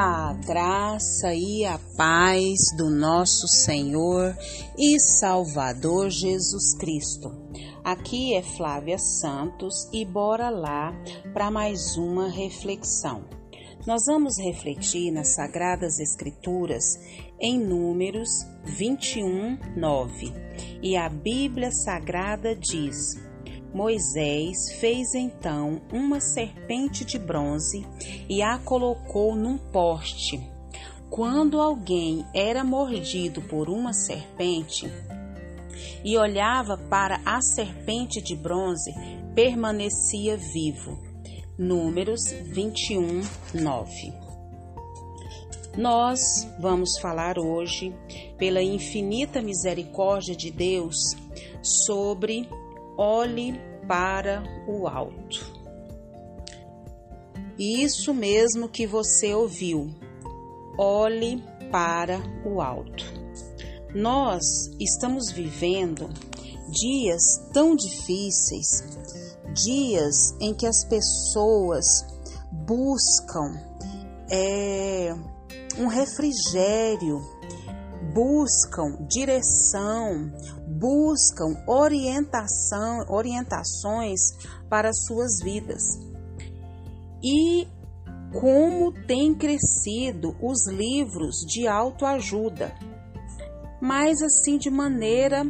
A graça e a paz do nosso Senhor e Salvador Jesus Cristo. Aqui é Flávia Santos e bora lá para mais uma reflexão. Nós vamos refletir nas Sagradas Escrituras em Números 21, 9. E a Bíblia Sagrada diz: Moisés fez então uma serpente de bronze e a colocou num poste. Quando alguém era mordido por uma serpente e olhava para a serpente de bronze, permanecia vivo. Números 21, 9. Nós vamos falar hoje, pela infinita misericórdia de Deus, sobre olhe para o alto. Isso mesmo que você ouviu. Olhe para o alto. Nós estamos vivendo dias tão difíceis, dias em que as pessoas buscam é, um refrigério, buscam direção, buscam orientação, orientações para suas vidas. E como tem crescido os livros de autoajuda, mas assim de maneira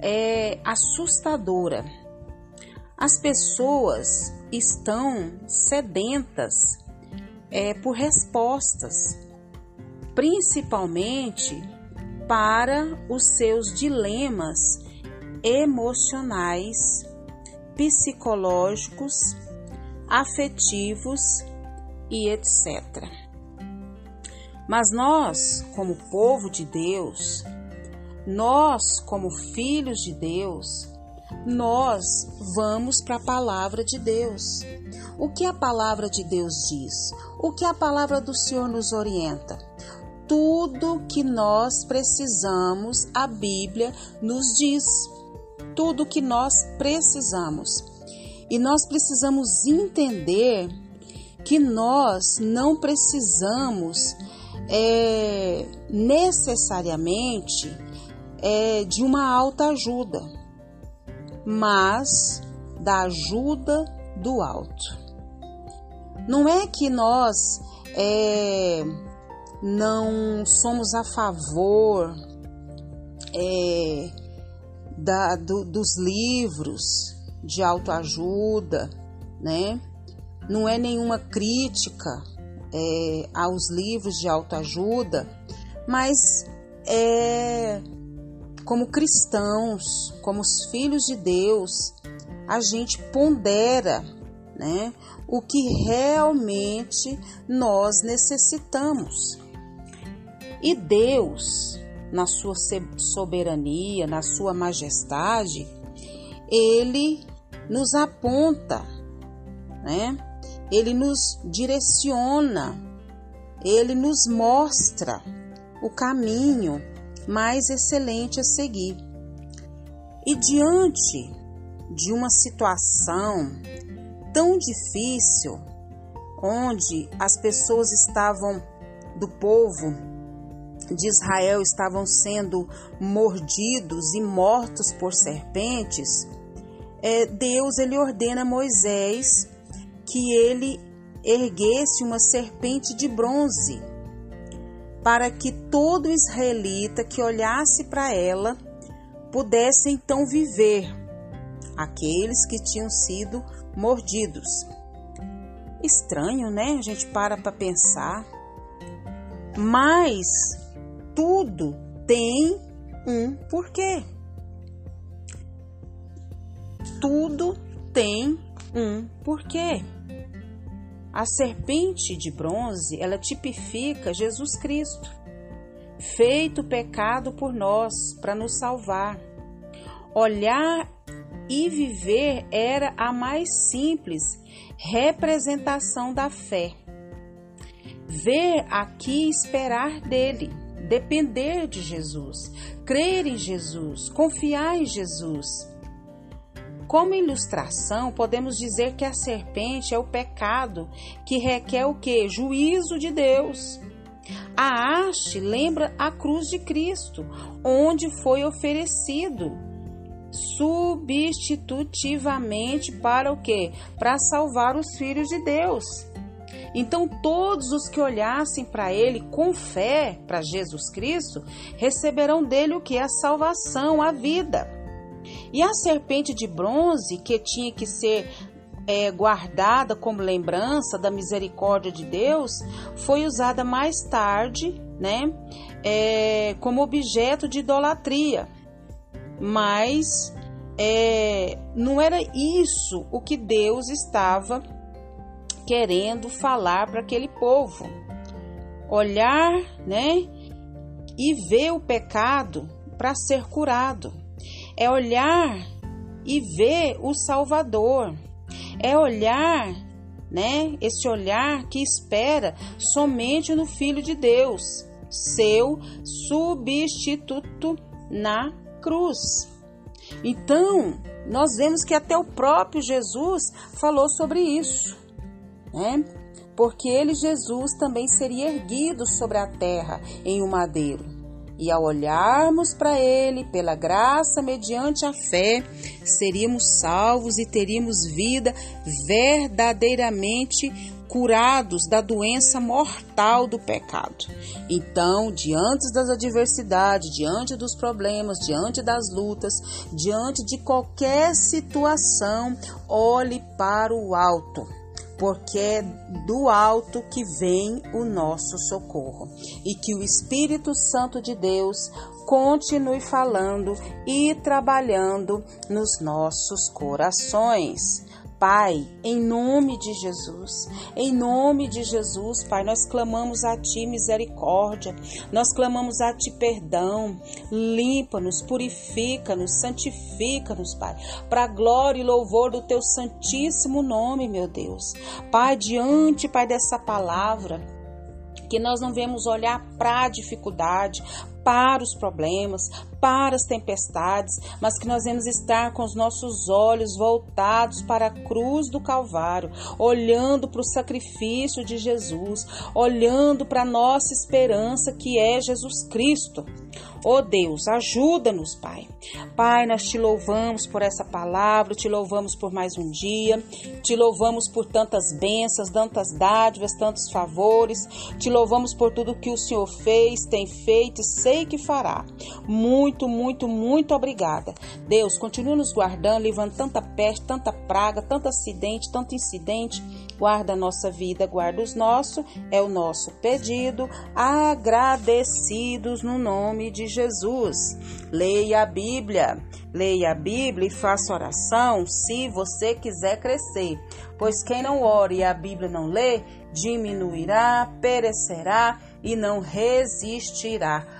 é, assustadora. As pessoas estão sedentas é, por respostas, principalmente para os seus dilemas emocionais, psicológicos, afetivos e etc. Mas nós, como povo de Deus, nós, como filhos de Deus, nós vamos para a palavra de Deus. O que a palavra de Deus diz? O que a palavra do Senhor nos orienta? Tudo que nós precisamos, a Bíblia nos diz. Tudo que nós precisamos. E nós precisamos entender que nós não precisamos é, necessariamente é, de uma alta ajuda, mas da ajuda do alto. Não é que nós é, não somos a favor é, da, do, dos livros de autoajuda, né? Não é nenhuma crítica é, aos livros de autoajuda, mas é, como cristãos, como os filhos de Deus, a gente pondera né, o que realmente nós necessitamos. E Deus, na sua soberania, na sua majestade, ele nos aponta, né? Ele nos direciona, ele nos mostra o caminho mais excelente a seguir. E diante de uma situação tão difícil, onde as pessoas estavam do povo de Israel estavam sendo mordidos e mortos por serpentes, é, Deus ele ordena a Moisés que ele erguesse uma serpente de bronze, para que todo israelita que olhasse para ela pudesse então viver, aqueles que tinham sido mordidos. Estranho, né? A gente para para pensar. Mas tudo tem um porquê. Tudo tem um porquê. A serpente de bronze, ela tipifica Jesus Cristo, feito pecado por nós para nos salvar. Olhar e viver era a mais simples representação da fé. Ver aqui e esperar dele depender de Jesus, crer em Jesus, confiar em Jesus. Como ilustração, podemos dizer que a serpente é o pecado que requer o que? Juízo de Deus. A haste lembra a cruz de Cristo, onde foi oferecido substitutivamente para o quê? Para salvar os filhos de Deus. Então, todos os que olhassem para ele com fé, para Jesus Cristo, receberão dele o que? A salvação, a vida. E a serpente de bronze, que tinha que ser é, guardada como lembrança da misericórdia de Deus, foi usada mais tarde, né, é, como objeto de idolatria. Mas é, não era isso o que Deus estava querendo falar para aquele povo. Olhar, né, e ver o pecado para ser curado. É olhar e ver o Salvador. É olhar, né, esse olhar que espera somente no Filho de Deus, seu substituto na cruz. Então, nós vemos que até o próprio Jesus falou sobre isso né? Porque ele, Jesus, também seria erguido sobre a terra em um madeiro. E ao olharmos para ele, pela graça, mediante a fé, seríamos salvos e teríamos vida verdadeiramente curados da doença mortal do pecado. Então, diante das adversidades, diante dos problemas, diante das lutas, diante de qualquer situação, olhe para o alto porque é do alto que vem o nosso socorro. E que o Espírito Santo de Deus continue falando e trabalhando nos nossos corações. Pai, em nome de Jesus, em nome de Jesus, Pai, nós clamamos a Ti misericórdia, nós clamamos a Ti perdão, limpa-nos, purifica-nos, santifica-nos, Pai, para glória e louvor do Teu santíssimo nome, meu Deus. Pai, diante, Pai, dessa palavra, que nós não vemos olhar para a dificuldade, para os problemas, para as tempestades, mas que nós vamos estar com os nossos olhos voltados para a cruz do Calvário, olhando para o sacrifício de Jesus, olhando para a nossa esperança que é Jesus Cristo. Oh Deus, ajuda-nos, Pai. Pai, nós te louvamos por essa palavra, te louvamos por mais um dia, te louvamos por tantas bênçãos, tantas dádivas, tantos favores, te louvamos por tudo que o Senhor fez, tem feito e sei que fará. Muito, muito, muito obrigada. Deus, continue nos guardando, levando tanta peste, tanta praga, tanto acidente, tanto incidente guarda a nossa vida, guarda os nossos, é o nosso pedido, agradecidos no nome de Jesus. Leia a Bíblia, leia a Bíblia e faça oração se você quiser crescer, pois quem não ora e a Bíblia não lê, diminuirá, perecerá e não resistirá.